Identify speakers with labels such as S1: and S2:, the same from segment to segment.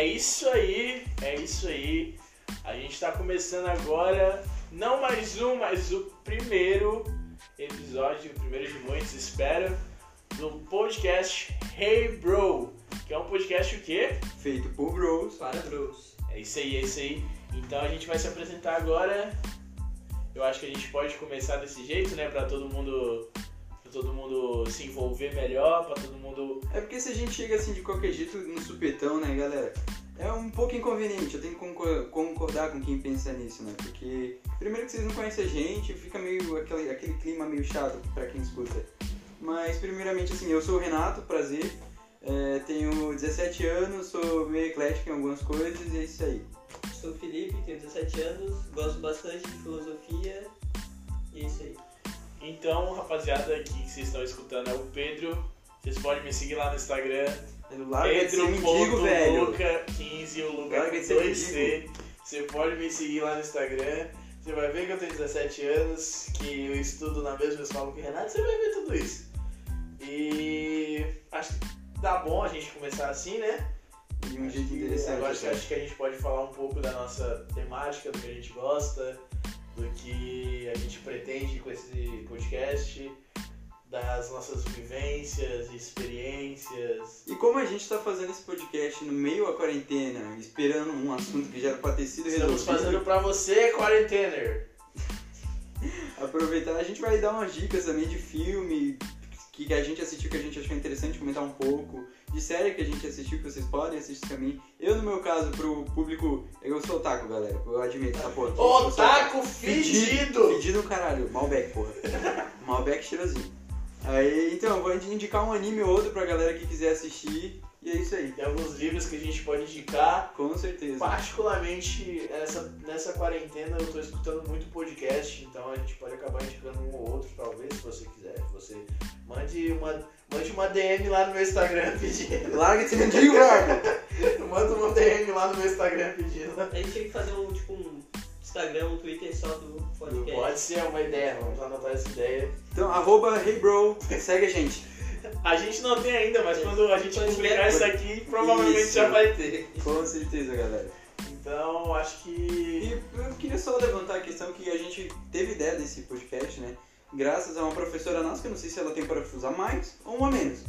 S1: É isso aí, é isso aí. A gente está começando agora, não mais um, mas o primeiro episódio, o primeiro de muitos, espero, do podcast Hey Bro, que é um podcast o quê?
S2: Feito por bros.
S3: Para bros.
S1: É isso aí, é isso aí. Então a gente vai se apresentar agora. Eu acho que a gente pode começar desse jeito, né, para todo mundo pra todo mundo se envolver melhor, para todo mundo
S2: É porque se a gente chega assim de qualquer jeito no supetão, né, galera? É um pouco inconveniente, eu tenho que concor- concordar com quem pensa nisso, né? Porque, primeiro que vocês não conhecem a gente, fica meio aquele, aquele clima meio chato pra quem escuta. Mas, primeiramente, assim, eu sou o Renato, prazer. É, tenho 17 anos, sou meio eclético em algumas coisas e é isso aí.
S3: Sou o Felipe, tenho 17 anos, gosto bastante de filosofia e é isso aí.
S1: Então, rapaziada, aqui que vocês estão escutando é o Pedro. Vocês podem me seguir lá no Instagram,
S2: Larga de ser mendigo, velho.
S1: Pedro.luca15, o Luca
S2: Larga de ser
S1: 2C. Você pode me seguir lá no Instagram. Você vai ver que eu tenho 17 anos, que eu estudo na mesma escola que o Renato, você vai ver tudo isso. E acho que dá bom a gente começar assim, né?
S2: De um
S1: Acho
S2: jeito interessante.
S1: Eu acho
S2: até.
S1: acho que a gente pode falar um pouco da nossa temática, do que a gente gosta, do que a gente pretende com esse podcast, das nossas vivências, experiências.
S2: E como a gente tá fazendo esse podcast no meio da quarentena, esperando um assunto que já era pra ter sido
S1: Estamos
S2: resolvido,
S1: fazendo pra você, quarentener.
S2: aproveitar, a gente vai dar umas dicas também de filme que a gente assistiu, que a gente achou interessante comentar um pouco, de série que a gente assistiu, que vocês podem assistir também. Eu, no meu caso, pro público, eu sou otaku, galera, eu admito essa porra.
S1: Otaku fedido!
S2: Fedido caralho, Malbec, porra. Malbec cheirosinho. Aí, então, eu vou indicar um anime ou outro pra galera que quiser assistir, e é isso aí.
S1: Tem alguns livros que a gente pode indicar.
S2: Com certeza.
S1: Particularmente, essa, nessa quarentena eu tô escutando muito podcast, então a gente pode acabar indicando um ou outro, talvez, se você quiser. Se você mande uma, mande uma DM lá no meu Instagram pedindo.
S2: Larga esse mendigo, larga!
S1: Manda uma DM lá no meu Instagram pedindo.
S3: A gente tinha que fazer um, tipo, um Instagram, um Twitter só do podcast.
S1: Pode ser uma ideia, vamos anotar essa ideia.
S2: Então, arroba heybro, segue a gente.
S1: A gente não tem ainda, mas
S3: É.
S1: quando a gente
S3: Quando
S1: publicar
S3: tiver-
S1: isso aqui, provavelmente
S2: Isso.
S1: já vai ter.
S2: Com certeza, galera.
S1: Então, acho que.
S2: E eu queria só levantar a questão que a gente teve ideia desse podcast, né? Graças a uma professora nossa, que eu não sei se ela tem parafuso a mais ou um a menos.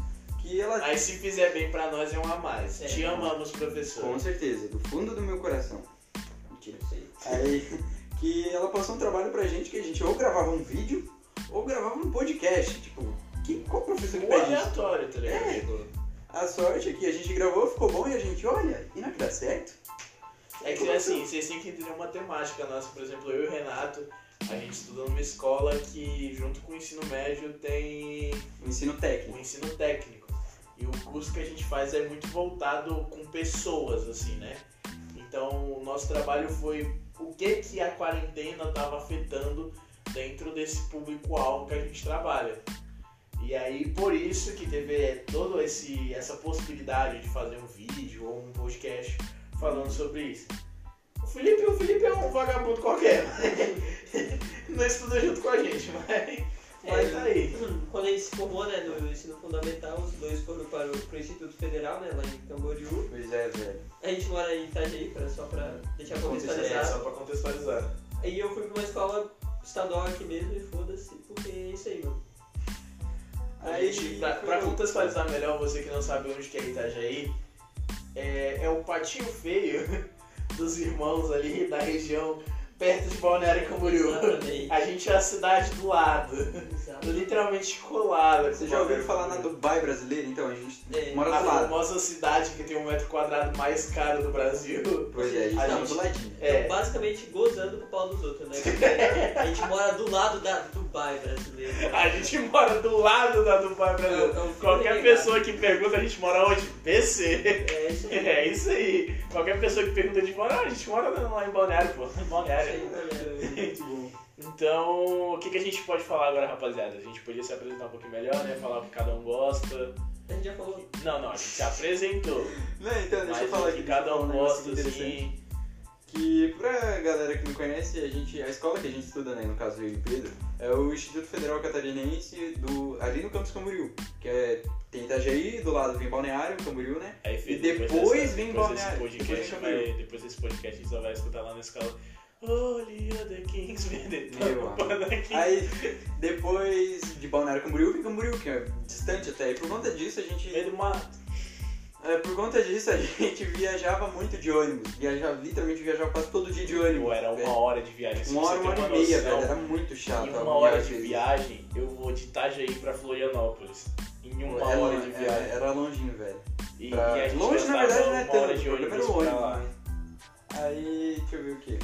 S2: Que ela,
S1: Aí se fizer bem pra nós é um a mais.
S3: É.
S1: Te amamos,
S2: com
S1: professor.
S2: certeza, do fundo do meu coração. Mentira.
S3: Isso aí.
S2: Aí, que ela passou um trabalho pra gente que a gente ou gravava um vídeo ou gravava um podcast. Tipo, que, qual professor que pede
S1: aleatório, tá ligado?
S2: É. A sorte é que a gente gravou, ficou bom e a gente, olha, e não é que dá certo?
S1: É que assim, vocês têm que entender uma temática nossa. Por exemplo, eu e o Renato, a gente estuda numa escola que, junto com o ensino médio, tem
S2: O ensino técnico.
S1: o ensino técnico. E o curso que a gente faz é muito voltado com pessoas, assim, né? Então, o nosso trabalho foi o que que a quarentena estava afetando dentro desse público-alvo que a gente trabalha. E aí, por isso que teve toda esse, essa possibilidade de fazer um vídeo ou um podcast falando sobre isso. O Felipe, o Felipe é um vagabundo qualquer, não estuda junto com a gente, mas, mas tá aí.
S3: Quando a gente se formou, né, no ensino fundamental, os dois foram para o, Instituto Federal, né, lá em Camboriú.
S2: Pois é, velho.
S3: A gente mora em Itajaí, pra, só pra deixar
S1: É,
S3: contextualizado.
S1: só pra contextualizar.
S3: Aí eu fui pra uma escola estadual aqui mesmo e foda-se, porque é isso aí, mano.
S1: A gente, pra, pra contextualizar melhor, você que não sabe onde que é Itajaí, é, é o patinho feio dos irmãos ali da região perto de Balneário Camboriú.
S3: Exatamente.
S1: A gente é a cidade do lado,
S3: Exato.
S1: literalmente colada. com
S2: Vocês já ouviram
S1: Balneário
S2: falar na. Dubai brasileira? Então, a gente
S3: É,
S2: mora
S1: A
S2: do lado.
S1: famosa cidade que tem o metro quadrado mais caro do Brasil.
S2: Pois é, a gente
S1: A
S2: tá
S1: gente-
S2: do ladinho.
S3: Então,
S1: É,
S3: basicamente gozando com o pau dos outros, né? A gente mora do lado da Dubai brasileira.
S1: a gente mora do lado da Dubai Brasil.
S3: Um
S1: Qualquer pessoa que pergunta, a gente mora onde? PC.
S3: É isso aí.
S1: É isso aí. Qualquer pessoa que pergunta de fora, ah, a gente mora lá em Balneário, pô. Balneário.
S3: mano.
S2: Muito bom.
S1: Então, o que, que a gente pode falar agora, rapaziada? A gente podia se apresentar um pouquinho melhor, né? Falar o que cada um gosta.
S3: A gente já falou.
S1: Não, não, a gente se apresentou.
S2: Não, então, deixa
S1: Mas
S2: eu falar
S1: o
S2: aqui.
S1: que cada um gosta, assim.
S2: Que pra galera que não conhece, a gente, a escola que a gente estuda, né, no caso eu e Pedro, é o Instituto Federal Catarinense do, ali no Campus Camboriú, que é, tem Itajaí, do lado vem Balneário, Camboriú, né?
S1: Aí, Fê,
S2: E depois
S1: dessa-
S2: vem
S1: depois
S2: Balneário,
S1: podcast,
S2: depois
S1: vai- depois desse podcast a gente só vai escutar lá na escola. Holy other kings,
S2: Meu Aí, depois de Balneário Camboriú, vem Camboriú, que é distante até. E por conta disso, a gente...
S1: Meio do.
S2: É, por conta disso, a gente viajava muito de ônibus. Viajava, literalmente viajava quase todo dia de ônibus.
S1: Pô, era uma
S2: velho.
S1: hora de viagem. se
S2: Uma hora, uma hora e
S1: uma
S2: meia, velho. Era muito chato. A
S1: uma hora de
S2: viagem.
S1: viagem, eu vou de Itajaí pra Florianópolis. Em uma
S2: É,
S1: hora de
S2: é,
S1: viagem.
S2: Era longinho, velho.
S1: E,
S2: Pra-
S1: e a gente
S2: Longe, na verdade, não é tanto. o problema era ônibus, né? Aí, deixa eu ver o quê?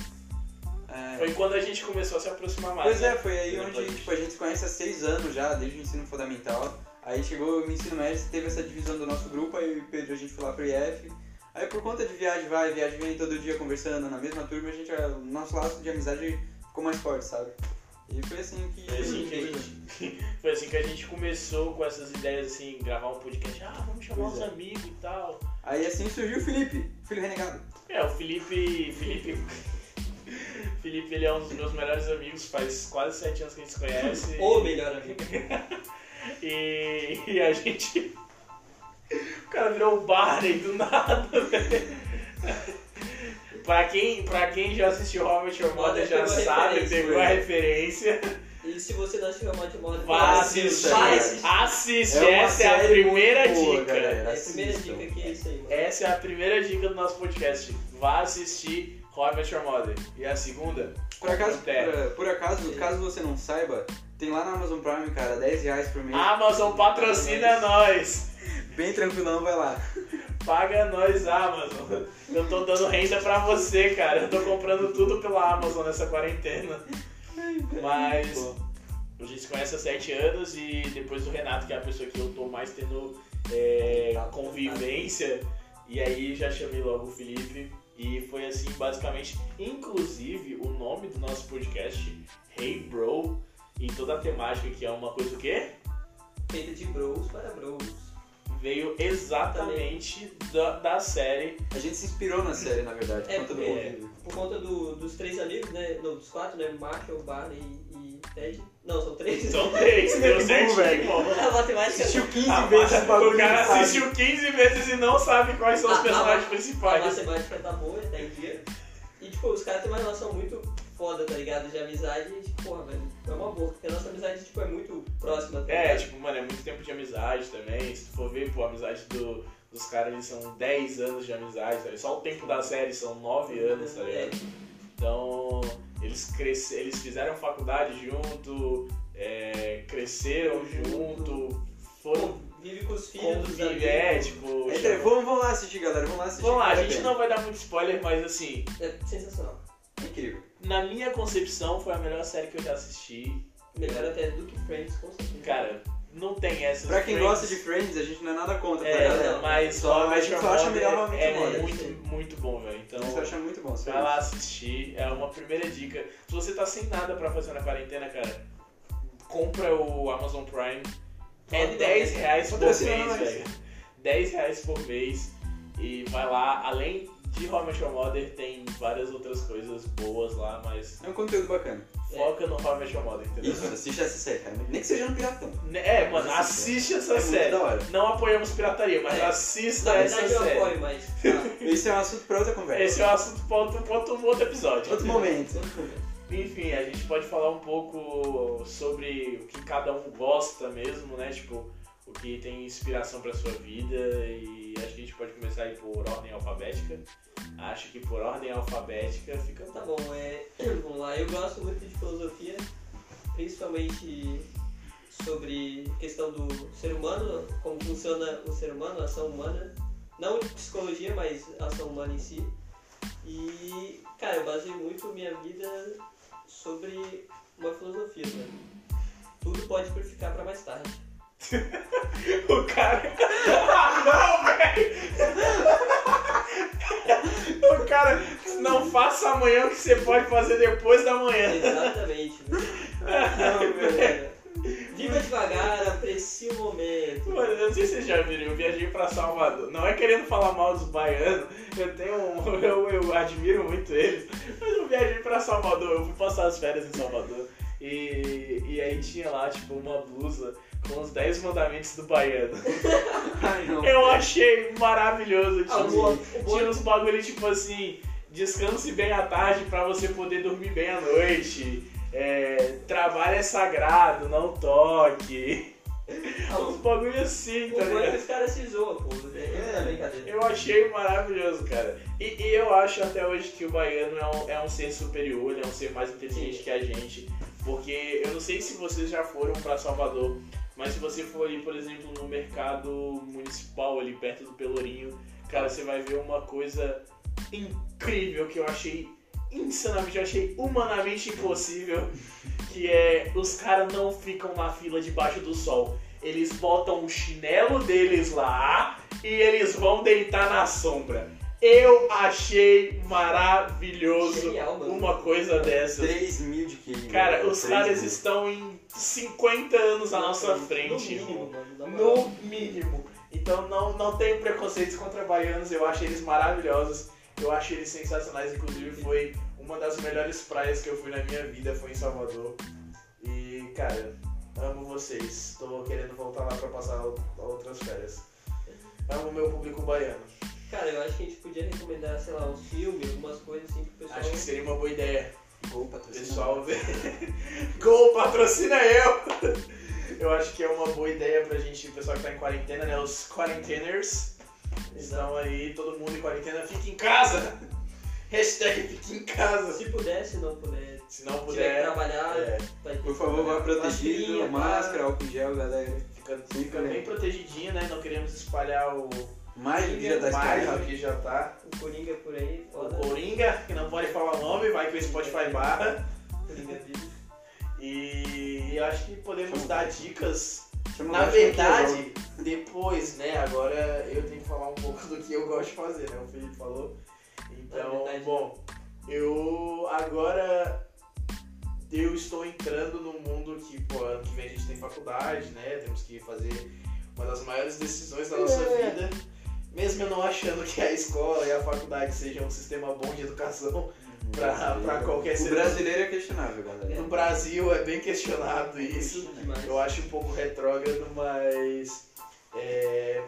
S2: É,
S1: Foi quando a gente começou a se aproximar mais.
S2: Pois
S1: né?
S2: é, foi aí onde tipo, a gente se conhece há seis anos já, desde o ensino fundamental. Aí chegou o ensino médio, teve essa divisão do nosso grupo, aí o Pedro a gente foi lá pro IF. Aí por conta de viagem vai, viagem vem, todo dia conversando na mesma turma, a gente, o nosso laço de amizade ficou mais forte, sabe? E foi assim que...
S1: Foi assim que a gente, foi assim que a gente começou com essas ideias assim, gravar um podcast. Ah, vamos chamar
S2: Pois
S1: os
S2: é.
S1: amigos e tal.
S2: Aí assim surgiu o Felipe, filho renegado.
S1: É, o Felipe. Felipe. Felipe, ele é um dos meus melhores amigos, faz quase sete anos que a gente se conhece.
S3: Ou melhor amigo.
S1: E, e a gente. O cara virou o Barney do nada, velho. Pra quem, pra quem já assistiu Robert Your Mother já
S3: Pegou a
S1: sabe, pegou a referência.
S3: E se você não assistiu a Mod Mod,
S1: Vá assistir.
S3: vai assistir.
S1: Assiste,
S2: É
S1: essa é a
S2: série
S1: primeira
S2: boa,
S1: dica.
S2: galera.
S3: É a primeira dica que é isso aí, mano.
S1: Essa é a primeira dica do nosso podcast. Vá assistir Robert Your Mother. E a segunda?
S2: Por acaso, por, por acaso, caso você não saiba, tem lá na Amazon Prime, cara, 10 reais por mês.
S1: Amazon patrocina nós.
S2: Bem tranquilão, vai lá.
S1: Paga nós, Amazon. Eu tô dando renda pra você, cara. Eu tô comprando tudo pela Amazon nessa quarentena. Mas a gente se conhece há sete anos e depois do Renato, que é a pessoa que eu tô mais tendo é, convivência, e aí já chamei logo o Felipe. E foi assim, basicamente, inclusive o nome do nosso podcast, Hey Bro, e toda a temática que é uma coisa o quê?
S3: Feita de bros para bros.
S1: Veio exatamente da, da série.
S2: A gente se inspirou na série, na verdade, por
S3: É,
S2: conta do convívio.
S3: Por conta do- dos três amigos, né? Não, dos quatro, né? Marshall, Barney e Ted. Não, são três.
S1: São três, deu certinho,
S2: velho.
S3: A matemática
S2: Assistiu 15
S1: Ah,
S2: vezes o bagulho.
S1: o cara
S2: sabe?
S1: assistiu 15 vezes e não sabe quais são os
S3: Ah,
S1: personagens
S3: A
S1: principais.
S3: matemática tá boa, tá em dia. E, tipo, os caras têm uma relação muito foda, tá ligado? De amizade. Tipo, porra, velho, é uma boa. Porque a nossa amizade, tipo, é muito próxima, tá
S1: É, tipo, mano, é muito tempo de amizade também. Se tu for ver, pô, a amizade do- dos caras, eles são 10 anos de amizade, tá ligado? Só o tempo da série são 9 anos, tá
S3: É,
S1: ligado? Então, eles, cresce, eles fizeram faculdade junto, é, cresceram junto, foram
S3: Vive com os filhos dos amigos.
S1: é, tipo...
S2: Vamos, vamos lá assistir, galera, vamos lá assistir.
S1: Vamos lá, a gente não vai dar muito spoiler, mas assim,
S3: É sensacional.
S2: É incrível.
S1: Na minha concepção foi a melhor série que eu já assisti.
S3: Melhor até do que Friends, com certeza.
S1: Cara, não tem essa.
S2: Pra quem gosta de Friends, a gente não é nada contra, tá
S1: É,
S2: galera?
S3: não,
S1: mas
S2: Só- a gente só acha melhor
S1: é
S2: Your Mother.
S1: muito, muito bom, velho. Então,
S2: A gente acha muito bom,
S1: vai lá assistir. É uma primeira dica. Se você tá sem nada pra fazer na quarentena, cara, compra o Amazon Prime. É
S3: Foda,
S1: 10
S3: né?
S1: reais por mês, velho. 10 reais por mês. E vai lá, além de How I Met Your Mother, tem várias outras coisas boas lá, mas
S2: É um conteúdo bacana.
S1: foca no How I Met Your Mother, entendeu?
S2: Isso, assiste essa série, cara. Nem que seja no Piratão.
S1: É, mano, assiste essa
S2: é
S1: série.
S2: muito da hora.
S1: Não apoiamos pirataria, mas
S3: É.
S1: assista
S3: Na
S1: essa
S3: verdade, eu
S1: série.
S3: apoio, mas. Tá.
S2: Esse é um assunto pra outra conversa.
S1: Esse é um assunto para outro, pra outro, outro episódio.
S2: Outro momento.
S1: Enfim, a gente pode falar um pouco sobre o que cada um gosta mesmo, né? Tipo, o que tem inspiração pra sua vida e acho que a gente pode começar aí por ordem alfabética. Acho que por ordem alfabética fica.
S3: Tá bom, é, vamos lá. Eu gosto muito de filosofia, principalmente sobre questão do ser humano, como funciona o ser humano, a ação humana. Não psicologia, mas a ação humana em si. E, cara, eu baseio muito minha vida sobre uma filosofia, né? Tudo pode purificar pra mais tarde.
S1: O cara. Ah, não, velho! O cara, não faça amanhã o que você pode fazer depois da manhã.
S3: Exatamente. Não, velho. Viva devagar, aprecie o momento.
S1: Mano, eu não sei se vocês já viram, eu viajei pra Salvador. Não é querendo falar mal dos baianos, eu tenho um, eu, eu admiro muito eles, mas eu viajei pra Salvador, eu fui passar as férias em Salvador. E, e aí tinha lá, tipo, uma blusa com os 10 mandamentos do baiano.
S2: Ai, não.
S1: Eu achei maravilhoso.
S3: Ah, o- o bom-
S1: tinha uns bagulho tipo assim, descanse bem à tarde pra você poder dormir bem à noite. É, trabalho é sagrado, não toque.
S3: Ah,
S1: Uns bagulho assim, tá
S3: é
S1: ligado?
S3: os caras se zoam, pô. É, é brincadeira.
S1: Eu achei maravilhoso, cara. E, e eu acho até hoje que o baiano é um, é um ser superior, ele é um ser mais inteligente
S3: Sim.
S1: que a gente. Porque eu não sei se vocês já foram pra Salvador, mas se você for ali, por exemplo, no mercado municipal, ali perto do Pelourinho, cara, você vai ver uma coisa incrível que eu achei insanamente, eu achei humanamente impossível, que é os caras não ficam na fila debaixo do sol. Eles botam o chinelo deles lá e eles vão deitar na sombra. Eu achei maravilhoso
S3: Genial,
S1: uma coisa dessa.
S2: 3 mil de QI.
S1: Cara, os
S2: 3
S1: caras
S2: mil.
S1: estão em 50 anos à nossa frente,
S3: No mínimo, mano.
S1: No mínimo. Então não, não tenho preconceitos contra baianos, eu acho eles maravilhosos, eu acho eles sensacionais, inclusive foi uma das melhores praias que eu fui na minha vida, foi em Salvador. E, cara, amo vocês. Tô querendo voltar lá pra passar outras férias. Amo meu público baiano.
S3: Cara, eu acho que a gente podia recomendar, sei lá, uns filmes, algumas coisas assim pro pessoal.
S1: Acho que seria uma boa ideia.
S2: Gol patrocina.
S1: pessoal. Gol, patrocina eu! Eu acho que é uma boa ideia pra gente, o pessoal que tá em quarentena, né? Os quarenteners. Estão aí, todo mundo em quarentena, fica em casa! Hashtag fica em casa!
S3: Se puder, se não puder,
S1: Se não puder,
S3: trabalhar,
S1: é,
S3: vai ter
S2: Por favor, vá protegido, máscara, álcool em gel, galera.
S1: fica, fica
S2: né?
S1: bem protegidinho, né? Não queremos espalhar o
S2: Mais do que já tá
S1: mais
S2: espalhado.
S1: do que já tá.
S3: O Coringa por aí,
S1: O. Coringa, que não pode falar o nome, vai que o Spotify barra.
S3: Coringa.
S1: E eu acho que podemos dar dicas
S2: Chama
S1: Na
S2: aqui,
S1: verdade, depois, né, agora eu tenho que falar um pouco do que eu gosto de fazer, né? O Felipe falou. Então, bom, eu agora eu estou entrando num mundo que, pô, ano que vem a gente tem faculdade, né? Temos que fazer uma das maiores decisões da nossa
S3: É.
S1: vida. Mesmo eu não achando que a escola e a faculdade sejam um sistema bom de educação pra, pra qualquer
S2: O
S1: ser
S2: brasileiro é questionável, galera.
S1: No Brasil é bem questionado isso. Eu acho um pouco retrógrado, mas é,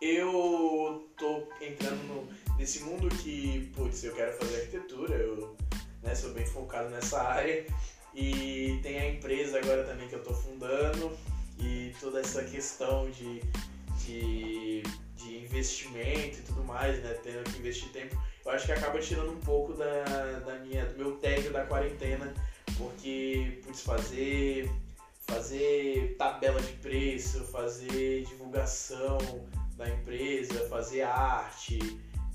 S1: eu tô entrando no- nesse mundo que, putz, eu quero fazer arquitetura, eu né, sou bem focado nessa área e tem a empresa agora também que eu tô fundando e toda essa questão de, de, de investimento e tudo mais, né, tendo que investir tempo, eu acho que acaba tirando um pouco da, da minha, do meu tédio da quarentena, porque, putz, fazer fazer tabela de preço, fazer divulgação da empresa, fazer arte,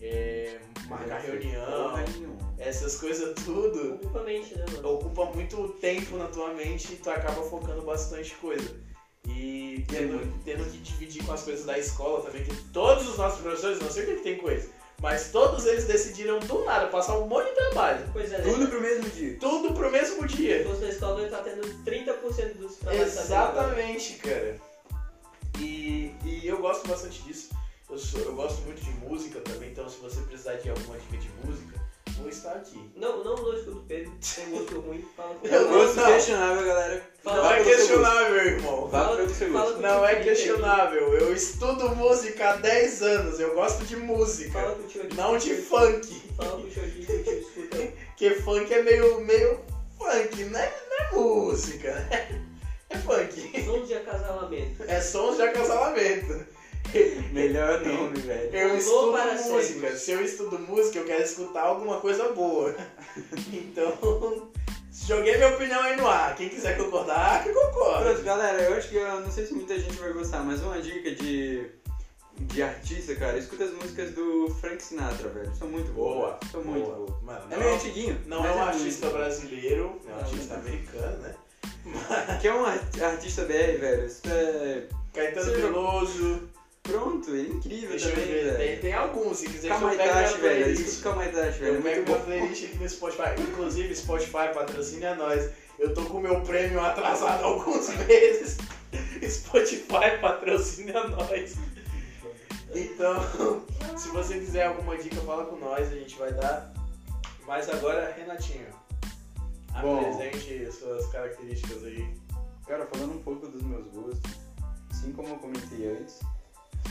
S1: é, marcar reunião, essas coisas tudo
S3: Ocupa mente, né, mano?
S1: ocupa muito tempo na tua mente e tu acaba focando bastante coisa. E tendo, tendo que dividir com as coisas da escola também, que todos os nossos professores, não sei o que, que tem coisa, mas todos eles decidiram do nada passar um monte de trabalho.
S3: Pois é, né?
S2: Tudo pro mesmo dia.
S1: Tudo pro mesmo
S3: Se
S1: dia.
S3: fosse na escola, ele tá tendo 30% dos trabalhos.
S1: Exatamente, cara. E, e eu gosto bastante disso. Eu, sou- eu gosto muito de música também, então se você precisar de alguma dica de música, vou estar aqui.
S3: Não, não, não escuta o Pedro. Tem gosto ruim. Fala com
S2: o
S1: Eu
S2: gosto
S1: não.
S2: questionável, galera.
S3: Fala-
S1: Não é questionável, irmão.
S3: Fala- fala
S2: gosto.
S3: com-
S1: Não é questionável. Eu estudo música há 10 anos. Eu gosto de música.
S3: Fala com o tio aqui.
S1: Não de funk.
S3: Fala com o tio aqui que o tio escuta.
S1: Porque funk é meio, meio funk, não é, não é música. É funk.
S3: Sons de acasalamento.
S1: É sons de acasalamento.
S2: Melhor nome, velho.
S1: Eu estudo
S3: para
S1: música.
S3: cegos.
S1: Se eu estudo música, eu quero escutar alguma coisa boa. Então, joguei minha opinião aí no ar. Quem quiser concordar, que
S2: Pronto,
S1: concorde.
S2: galera, eu acho que eu não sei se muita gente vai gostar, mas uma dica de, de artista, cara, escuta as músicas do Frank Sinatra, velho. São muito boas.
S1: Boa.
S2: São muito
S1: boa.
S2: boas.
S1: Mano,
S2: É
S1: não,
S2: meio antiguinho.
S1: não
S2: mas
S1: é um
S2: muito.
S1: artista brasileiro, é um
S3: Não,
S1: artista
S3: não.
S1: americano, né?
S2: Que é um ar- artista BR, velho. Isso é.
S1: Caetano
S2: Sim. Pronto, ele é incrível
S1: Deixa
S2: também,
S1: ver. Tem,
S2: velho.
S1: tem alguns, se quiser que eu pego
S2: Kamaitachi, velho. Escuta o Kamaitachi, velho.
S1: Eu pego minha
S2: bom.
S1: playlist aqui no Spotify. Inclusive, Spotify patrocina a nós. Eu tô com o meu prêmio atrasado há alguns meses. Spotify patrocina nós. Então, se você quiser alguma dica, fala com nós, a gente vai dar. Mas agora, Renatinho,
S2: Bom.
S1: Apresente suas características aí.
S2: Cara, falando um pouco dos meus gostos, assim como eu comentei antes,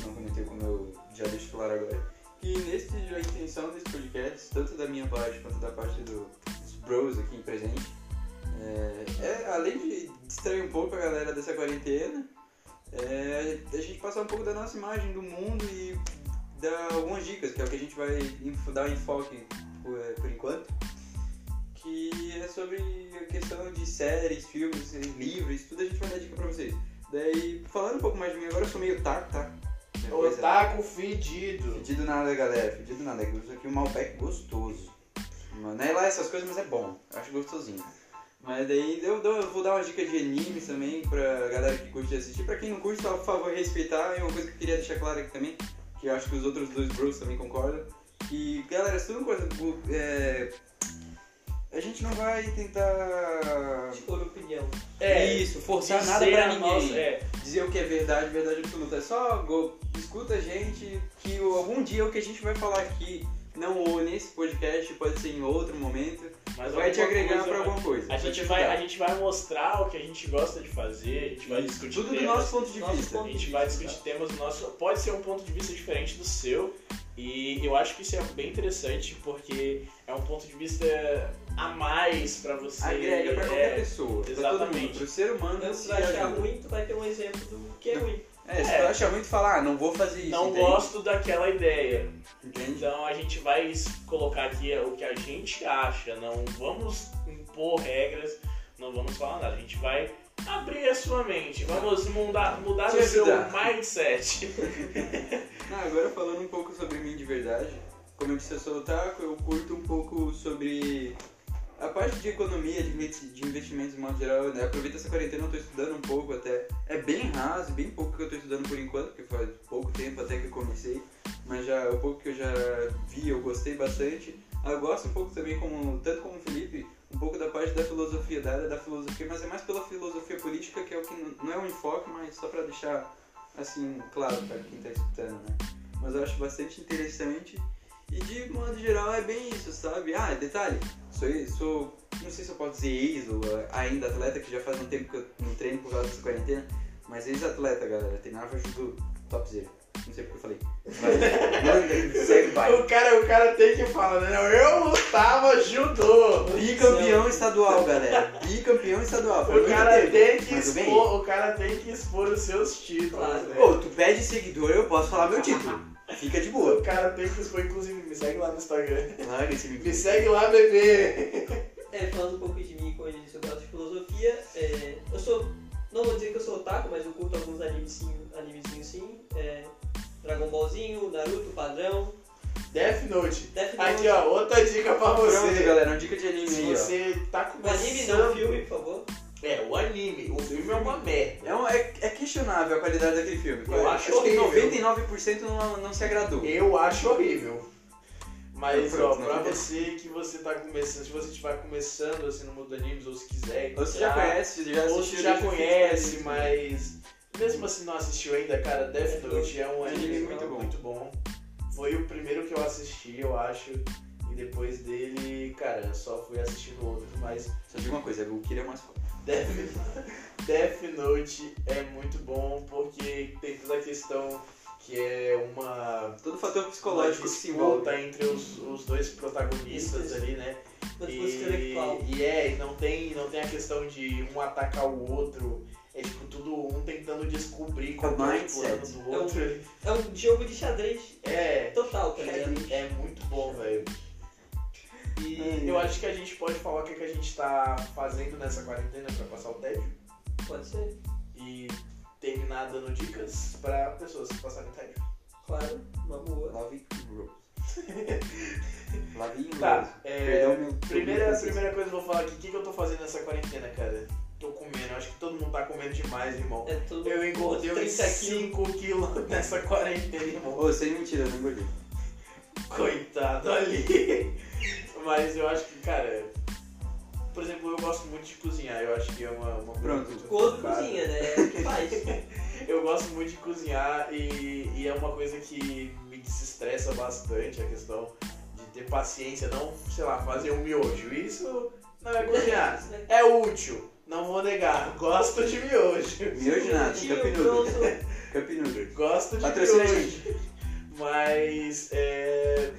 S2: não comentei como eu já deixo claro agora, que nesse a intenção desse podcast, tanto da minha parte quanto da parte do- dos bros aqui presente, é, é, além de distrair um pouco a galera dessa quarentena, é, a gente passar um pouco da nossa imagem do mundo e dar algumas dicas, que é o que a gente vai dar enfoque por, por enquanto que é sobre a questão de séries, filmes, livros, tudo a gente vai dar dica pra vocês. Daí, falando um pouco mais de mim, agora eu sou meio taco, tá? Minha coisa-
S1: Otaku fedido.
S2: Fedido nada, galera, fedido nada. É que eu uso aqui um Malbec gostoso. Não é lá essas coisas, mas é bom. Eu acho gostosinho. Mas daí eu, dou- eu vou dar uma dica de animes também pra galera que curte assistir. Pra quem não curte, por favor, respeitar. E uma coisa que eu queria deixar clara aqui também, que eu acho que os outros dois bros também concordam. Que, galera, se tu não gosta do- é, A gente não vai tentar
S3: Expor opinião.
S1: É,
S2: isso, forçar
S1: dizer
S2: nada pra ninguém.
S1: é,
S2: Dizer o que é verdade, verdade absoluta. É só go- escuta a gente, que algum dia o que a gente vai falar aqui, não ou nesse podcast, pode ser em outro momento,
S1: mas
S2: vai te agregar
S1: coisa
S2: pra
S1: vai-
S2: alguma coisa.
S1: A gente,
S2: te
S1: vai, a gente vai mostrar o que a gente gosta de fazer, a gente vai
S2: Isso,
S1: discutir
S2: Tudo do
S1: temas.
S2: nosso ponto de
S3: Nosso
S2: vista.
S1: A gente vai discutir temas do nosso. Pode ser um ponto de vista diferente do seu. E eu acho que isso é bem interessante porque é um ponto de vista a mais pra você.
S2: Agrega pra qualquer
S1: é,
S2: pessoa, pra todo
S1: exatamente.
S2: mundo, pro ser humano
S3: Então,
S2: se
S3: vai achar ruim, tu vai ter um exemplo do que é ruim.
S2: É,
S1: É.
S2: tu acha muito, fala, ah, não vou fazer isso,
S1: Não
S2: entende?
S1: gosto daquela ideia.
S2: Entende?
S1: Então a gente vai colocar aqui o que a gente acha. Não vamos impor regras, não vamos falar nada. A gente vai abrir a sua mente. Vamos mudar, mudar
S2: Te
S1: o seu mindset.
S2: Ah, agora falando um pouco sobre mim de verdade, como eu disse, eu sou otaku, eu curto um pouco sobre a parte de economia, de investi- de investimentos de modo geral. Né? Aproveito essa quarentena, eu tô estudando um pouco até. É bem raso, bem pouco que eu tô estudando por enquanto, porque faz pouco tempo até que eu comecei, mas já o pouco que eu já vi, eu gostei bastante. Eu gosto um pouco também, como, tanto como o Felipe, um pouco da parte da filosofia, da área da filosofia, mas é mais pela filosofia política, que é o que não- é um enfoque, mas só pra deixar assim, claro, para quem tá escutando, né? Mas eu acho bastante interessante. E de modo geral é bem isso, sabe? Ah, detalhe, sou, sou não sei se eu posso dizer ex ou uh, ainda atleta, que já faz um tempo que eu não treino por causa dessa quarentena, mas ex-atleta, galera, treinava judô, top zero. Não sei porque eu falei. Manda, segue, vai.
S1: O cara, o cara tem que falar, né? Eu lutava judô.
S2: Bicampeão estadual, galera. Bicampeão estadual.
S1: O cara tem que
S2: mas
S1: expor, o cara tem que expor os seus títulos,
S3: Claro.
S1: né?
S2: Pô, tu pede seguidor, eu posso falar meu título. Fica de boa.
S1: O cara tem que expor, inclusive, me segue lá no Instagram.
S2: Esse
S1: Me segue lá, bebê.
S3: É, falando um pouco de mim, como eu disse, eu gosto de filosofia. É, eu sou, não vou dizer que eu sou otaku, mas eu curto alguns animezinhos, animezinhos sim. É, Dragon Ballzinho, Naruto, padrão,
S1: Death Note.
S3: Death Note.
S1: Aqui, ó, outra dica pra
S2: Pronto,
S1: você.
S2: galera, uma dica de anime
S1: Se
S2: aí, ó.
S1: você tá
S3: O
S1: começando...
S3: anime não, filme, por favor.
S1: É, o anime. O filme é uma merda.
S2: É, um- é- é questionável a qualidade daquele filme.
S1: Eu acho
S2: que
S1: horrível.
S2: 99% não, não se agradou.
S1: Eu acho horrível. Mas, ó,
S2: né?
S1: pra você que você tá começando, se você estiver começando assim no mundo dos animes, ou se quiser
S2: Ou você já conhece, já
S1: ou você já
S2: eu
S1: conhece, mas mesmo assim não assistiu ainda, cara, Death Note é um anime
S2: Anime
S1: muito
S2: muito
S1: bom.
S2: bom.
S1: Foi o primeiro que eu assisti, eu acho. E depois dele, cara, só fui assistindo outros, mas
S2: Só digo uma coisa, o Kira é mais foda.
S1: Death, Death Note é muito bom porque tem toda a questão que é uma
S2: Todo fator psicológico que se envolve.
S1: disputa entre os, os dois protagonistas
S3: Isso.
S1: ali, né? E, e é, e não tem, não tem a questão de um atacar o outro. É tipo tudo um tentando descobrir qual é o
S2: mindset.
S1: plano do outro.
S3: É um jogo de xadrez
S1: É,
S3: total, tá ligado?
S1: é, é muito bom, velho. E
S2: Ai,
S1: eu acho que a gente pode falar o que, que a gente tá fazendo nessa quarentena pra passar o tédio
S3: Pode ser,
S1: e terminar dando dicas pra pessoas que passarem tédio.
S3: claro, uma boa.
S2: Love Rose. Love
S1: Tá, é,
S2: Perdão, meu.
S1: Primeira,
S2: meu
S1: primeira coisa que eu vou falar aqui, o que, que eu tô fazendo nessa quarentena, cara? Tô comendo, acho que todo mundo tá comendo demais, irmão.
S3: É tudo
S1: Eu engordei uns
S3: 30 quilos.
S1: 5 quilos nessa quarentena, irmão.
S2: Ô, sem mentira, eu não engordei.
S1: Coitado ali. Mas eu acho que, cara, por exemplo, eu gosto muito de cozinhar, eu acho que é uma, uma coisa
S2: Pronto.
S1: focada.
S3: cozinha, né? É o que faz.
S1: Eu gosto muito de cozinhar e, e é uma coisa que me desestressa bastante a questão de ter paciência, não, sei lá, fazer um miojo. Isso Não é cozinhar. É útil. Não vou negar. Gosto de miojo.
S2: Miojo nada, Cup
S3: pronto.
S2: Noodle. Cup Noodle.
S1: Gosto de
S2: Patrocina a
S1: miojo. Mas é,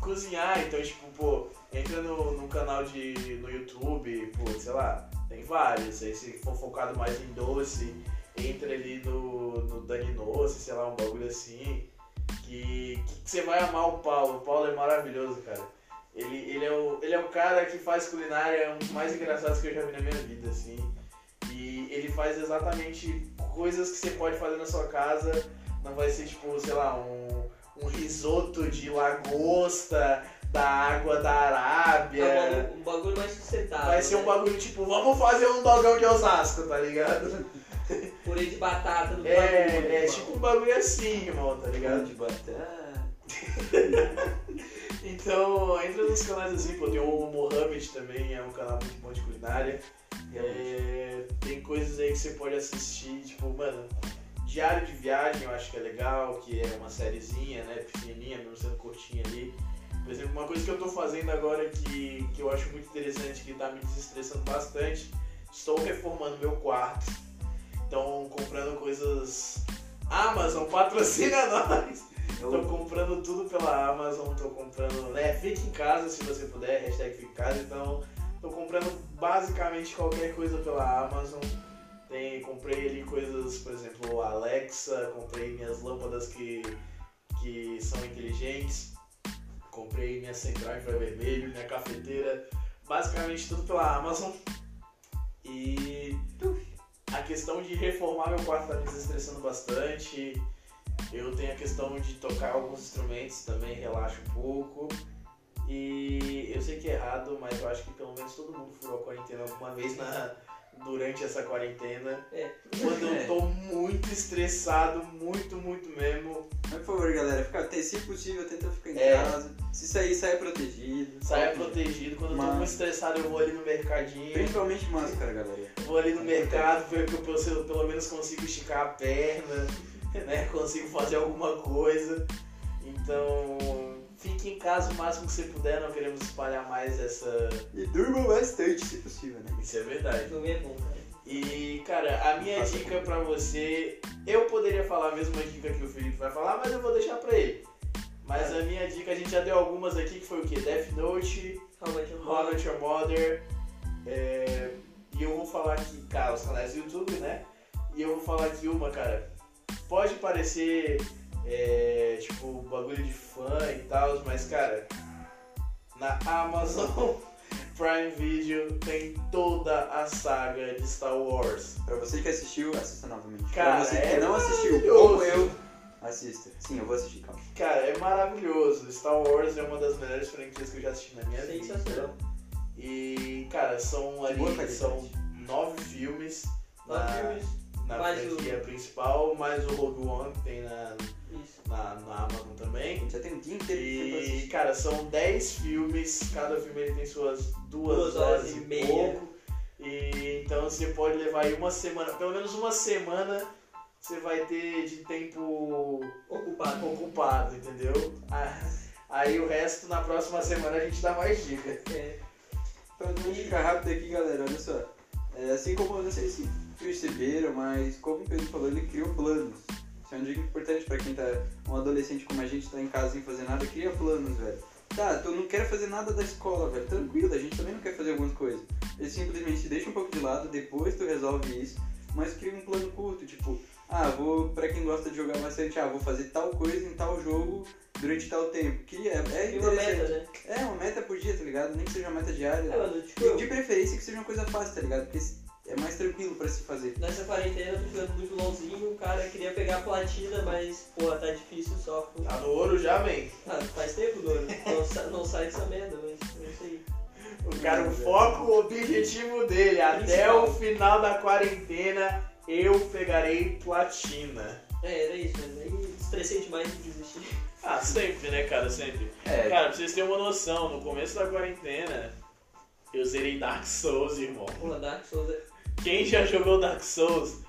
S1: cozinhar, então tipo, pô, entra no, no canal de. no YouTube, pô, sei lá, tem vários. Aí se for focado mais em doce, entra ali no, no Dani Doce, sei lá, um bagulho assim. Que, que você vai amar o Paulo. O Paulo é maravilhoso, cara. Ele, ele, é o, ele é o cara que faz culinária um dos mais engraçados que eu já vi na minha vida, assim. E ele faz exatamente coisas que você pode fazer na sua casa. Não vai ser tipo, sei lá, um, um risoto de lagosta da água da Arábia.
S3: É um, um bagulho mais sustentável.
S1: Vai ser um
S3: né?
S1: bagulho tipo, vamos fazer um dogão de Osasco, tá ligado?
S3: Purê de batata do bagulho.
S1: É, é
S3: irmão.
S1: tipo um bagulho assim, irmão, tá ligado?
S2: de batata.
S1: Então, entra nos canais assim, pô, tem o Mohamed também, é um canal muito bom de culinária. É, tem coisas aí que você pode assistir, tipo, mano, Diário de Viagem eu acho que é legal, que é uma sériezinha, né, pequenininha, uma coisa que eu tô fazendo agora que, que eu acho muito interessante, que tá me desestressando bastante, estou reformando meu quarto. Então, comprando coisas... Amazon, patrocina nós! Tô comprando tudo pela Amazon, tô comprando, né? Fique em casa se você puder, hashtag fique em casa, então tô comprando basicamente qualquer coisa pela Amazon. Tem, comprei ali coisas, por exemplo, Alexa, comprei minhas lâmpadas que, que são inteligentes, comprei minha central infravermelho, minha cafeteira, basicamente tudo pela Amazon. E a questão de reformar meu quarto tá me desestressando bastante. Eu tenho a questão de tocar alguns instrumentos também, relaxa um pouco. E eu sei que é errado, mas eu acho que pelo menos todo mundo furou a quarentena alguma vez na, durante essa quarentena.
S3: É.
S1: Quando
S2: É.
S1: eu tô muito estressado, muito, muito mesmo,
S2: Mas, por favor, galera, fica, se possível, tenta ficar em
S1: É.
S2: casa. Se sair, saia protegido.
S1: saia protegido. Quando eu tô muito estressado, eu vou ali no mercadinho.
S2: Principalmente máscara, galera.
S1: Vou ali no mercado, ver que eu pelo- pelo menos consigo esticar a perna, né? Consigo fazer alguma coisa. Então, fique em casa o máximo que você puder, não queremos espalhar mais essa.
S2: E durma bastante, se possível, né?
S1: Isso é verdade.
S3: Dormir é bom, cara.
S1: E, cara, a minha
S2: Faça
S1: dica pra você, eu poderia falar a mesma dica que o Felipe vai falar, mas eu vou deixar pra ele. Mas a minha dica, a gente já deu algumas aqui, que foi o quê? Death Note,
S3: Realmente é
S1: How Met Your Mother. é, e eu vou falar aqui, cara, os canais do YouTube, né? E eu vou falar aqui uma, cara. Pode parecer, é, tipo, bagulho de fã e tal, mas, cara, na Amazon Prime Video tem toda a saga de Star Wars.
S2: Pra você que assistiu, assista novamente.
S1: Cara,
S2: pra você que
S1: é
S2: não assistiu,
S1: maravilhoso.
S2: como eu, assista. Sim, eu vou assistir, calma.
S1: Cara, é maravilhoso. Star Wars é uma das melhores franquias que eu já assisti na minha vida.
S3: Sensacional.
S1: E, cara, são
S2: Boa
S1: ali
S2: qualidade.
S1: são nove filmes
S3: Nove
S1: na,
S3: filmes.
S1: na
S3: mais
S1: franquia principal, mais o Rogue One que tem na. Na, na Amazon também.
S2: já tem um dia inteiro pra
S1: E, cara, são 10 filmes, cada filme ele tem suas duas,
S3: Duas
S1: horas,
S3: horas
S1: e
S3: meia.
S1: pouco. E então você pode levar aí uma semana, pelo menos uma semana você vai ter de tempo
S3: Ocupado.
S1: ocupado, entendeu? Ah, Aí o resto na próxima semana a gente dá mais dicas.
S3: É.
S2: Então, uma dica rápida aqui, galera, olha só. É, assim como vocês se perceberam, mas como o Pedro falou, ele criou planos. Isso é uma dica importante pra quem tá, um adolescente como a gente, tá em casa sem fazer nada, cria planos, velho. Tá, tu não quer fazer nada da escola, velho. Tranquilo, a gente também não quer fazer algumas coisas. Ele simplesmente deixa um pouco de lado, depois tu resolve isso, mas cria um plano curto, tipo, ah, vou, pra quem gosta de jogar bastante, ah, vou fazer tal coisa em tal jogo durante tal tempo. Que é, é
S3: uma meta, né?
S2: É, uma meta por dia, tá ligado? Nem que seja uma meta diária.
S3: É, tipo,
S2: de preferência que seja uma coisa fácil, tá ligado? Porque é mais tranquilo pra se fazer.
S3: nessa quarentena eu tô jogando muito LOLzinho, o cara queria pegar a platina, mas, porra, tá difícil só. com-
S1: Tá no ouro já, vem.
S3: Ah, faz tempo, Dono. Não, sa- não sai dessa merda, mas é isso aí.
S1: O cara, o foco, o objetivo dele, até o final da quarentena, eu pegarei platina.
S3: É, era isso, mas aí estressei demais e desisti.
S1: Ah, sempre, né, cara? Sempre.
S2: É,
S1: Cara, pra vocês terem uma noção, no começo da quarentena, eu zerei Dark Souls, irmão.
S3: Porra, Dark Souls é...
S1: Quem já jogou Dark Souls,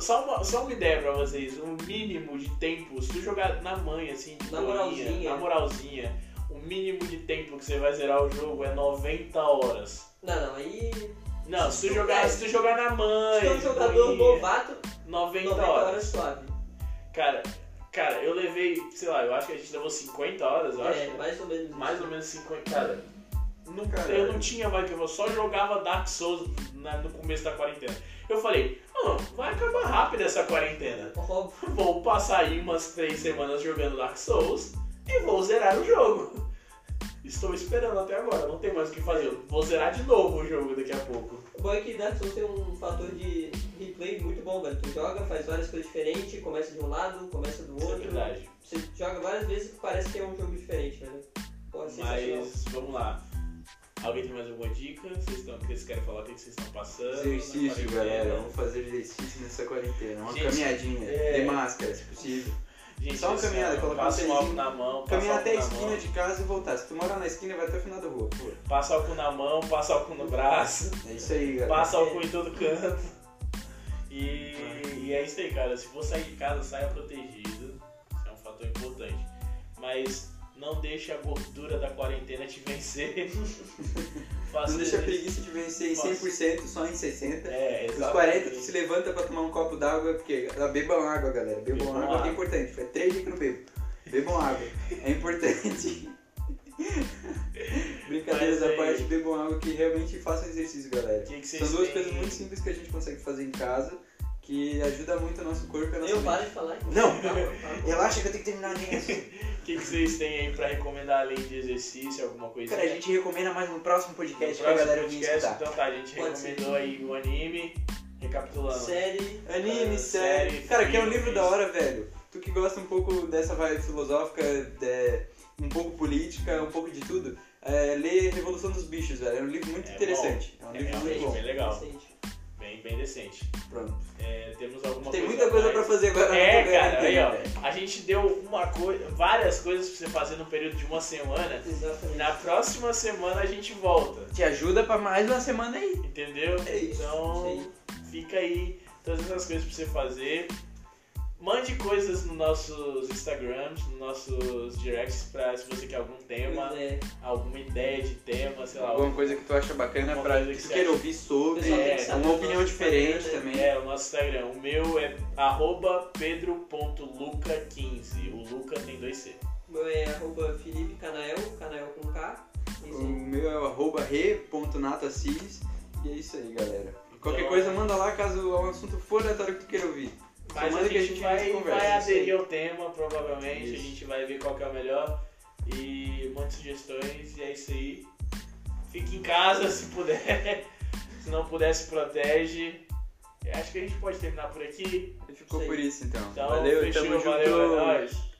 S1: só uma, só uma ideia pra vocês, um mínimo de tempo, se tu jogar na manha, assim,
S3: Na moralzinha.
S1: na moralzinha, o mínimo de tempo que você vai zerar o jogo é 90 horas.
S3: Não, não, aí.
S1: Não, se tu jogar, se tu jogar na mãe,
S3: Se é um jogador novato,
S1: 90,
S3: 90
S1: horas.
S3: horas suave.
S1: Cara, cara, eu levei, sei lá, eu acho que a gente levou 50 horas, eu
S3: É,
S1: acho.
S3: mais ou menos.
S1: Mais ou menos 50. Cara, não, eu não tinha que eu só jogava Dark Souls na- no começo da quarentena. Eu falei, ah, vai acabar rápido essa quarentena. Vou passar aí umas três semanas jogando Dark Souls e vou zerar o jogo. Estou esperando até agora, não tem mais o que fazer. Eu vou zerar de novo o jogo daqui a pouco.
S3: O bom é que Dark Souls tem um fator de replay muito bom, velho. Tu joga, faz várias coisas diferentes, começa de um lado, começa do
S1: é
S3: outro.
S1: verdade.
S3: Você joga várias vezes e parece que é um jogo diferente, velho. Pô, é.
S1: Mas vamos lá. Alguém tem mais alguma dica? Vocês, estão, vocês querem falar o que vocês estão passando?
S2: Exercício, galera. Vamos fazer exercício nessa quarentena. Uma
S1: Gente,
S2: caminhadinha.
S1: é-
S2: De máscara, se possível.
S1: Gente,
S2: Só uma caminhada, colocar
S1: passa
S2: um
S1: o álcool na mão,
S2: Caminhar até a
S1: na
S2: esquina
S1: mão,
S2: de casa e voltar. Se tu morar na esquina, vai até o final da rua. Pô,
S1: passa álcool na mão, passa álcool no braço,
S2: é isso aí, galera.
S1: passa álcool em todo canto. E, e é isso aí, cara. Se for sair de casa, saia protegido. Isso é um fator importante. Mas não deixe a gordura da quarentena te vencer.
S2: Não deixa a preguiça de vencer em 100%, só em 60%.
S1: É,
S2: Os
S1: exatamente.
S2: 40 tu se levanta pra tomar um copo d'água, porque ah, bebam água, galera. Bebam
S1: Bebam
S2: água que
S1: água.
S2: é importante. Foi três dias que eu não bebo. Bebam água. É importante. Brincadeiras à
S1: aí-
S2: parte, bebam água que realmente façam exercício, galera.
S1: Que que
S2: São duas
S1: têm-
S2: coisas muito simples que a gente consegue fazer em casa, que ajuda muito o nosso corpo e a nossa
S3: Eu
S2: mente.
S3: paro de falar.
S2: Não,
S3: não.
S2: Relaxa que eu tenho que terminar nisso.
S1: O que, que vocês têm aí pra recomendar além de exercício, alguma coisa?
S2: Cara, a gente recomenda mais no próximo
S1: No
S2: podcast pra
S1: próximo
S2: galera vir
S1: podcast,
S2: escutar.
S1: então tá, a gente
S3: Pode
S1: recomendou aí o anime, recapitulando.
S3: Série.
S2: Anime,
S1: Ah,
S2: série.
S1: série,
S2: Cara, que é um livro da hora, velho. Tu que gosta um pouco dessa vibe filosófica, de- um pouco política, um pouco de tudo, é, lê Revolução dos Bichos, velho. É um livro muito
S1: É
S2: interessante. É um
S1: É
S2: livro
S1: realmente
S2: muito bom.
S1: bem legal. Bem, decente.
S2: Pronto.
S1: É, temos alguma
S2: Tem
S1: coisa
S2: muita coisa
S1: mais?
S2: pra fazer agora
S1: É,
S2: na
S1: cara, aí ó,
S2: velho.
S1: a gente deu uma coisa, várias coisas pra você fazer no período de uma semana. E
S3: Exatamente.
S1: na próxima semana a gente volta,
S2: Te ajuda pra mais uma semana aí.
S1: entendeu?
S2: É isso,
S1: Então,
S3: isso
S1: fica aí todas essas coisas pra você fazer. Mande coisas nos nossos Instagrams, nos nossos directs, pra se você quer algum tema,
S3: é.
S1: alguma ideia de tema, sei lá.
S2: Alguma coisa que tu acha bacana pra que
S1: que
S2: tu
S1: você
S2: queira
S1: acha-
S2: ouvir sobre.
S1: É,
S2: uma opinião diferente
S3: Instagram, né?
S2: também.
S1: É, o nosso Instagram. O meu é arroba pedro.luca15. O Luca tem dois C.
S3: O meu é arroba Felipe Canael, Canael com K.
S2: O meu é o arroba re.natacis. E é isso aí, galera. Qualquer
S1: Então-
S2: coisa, manda lá caso o assunto for aleatório que tu queira ouvir.
S1: Mas a
S2: que
S1: gente,
S2: a
S1: vai,
S2: conversa.
S1: vai aderir ao tema, provavelmente.
S2: Isso.
S1: A gente vai ver qual que é o melhor. E um monte de sugestões. E é isso aí. Fique em casa se puder. se não puder, se protege. Eu acho que a gente pode terminar por aqui.
S2: Ficou por isso então.
S1: Então,
S2: Valeu,
S1: fechou,
S2: tamo
S1: valeu,
S2: junto.
S1: é nóis.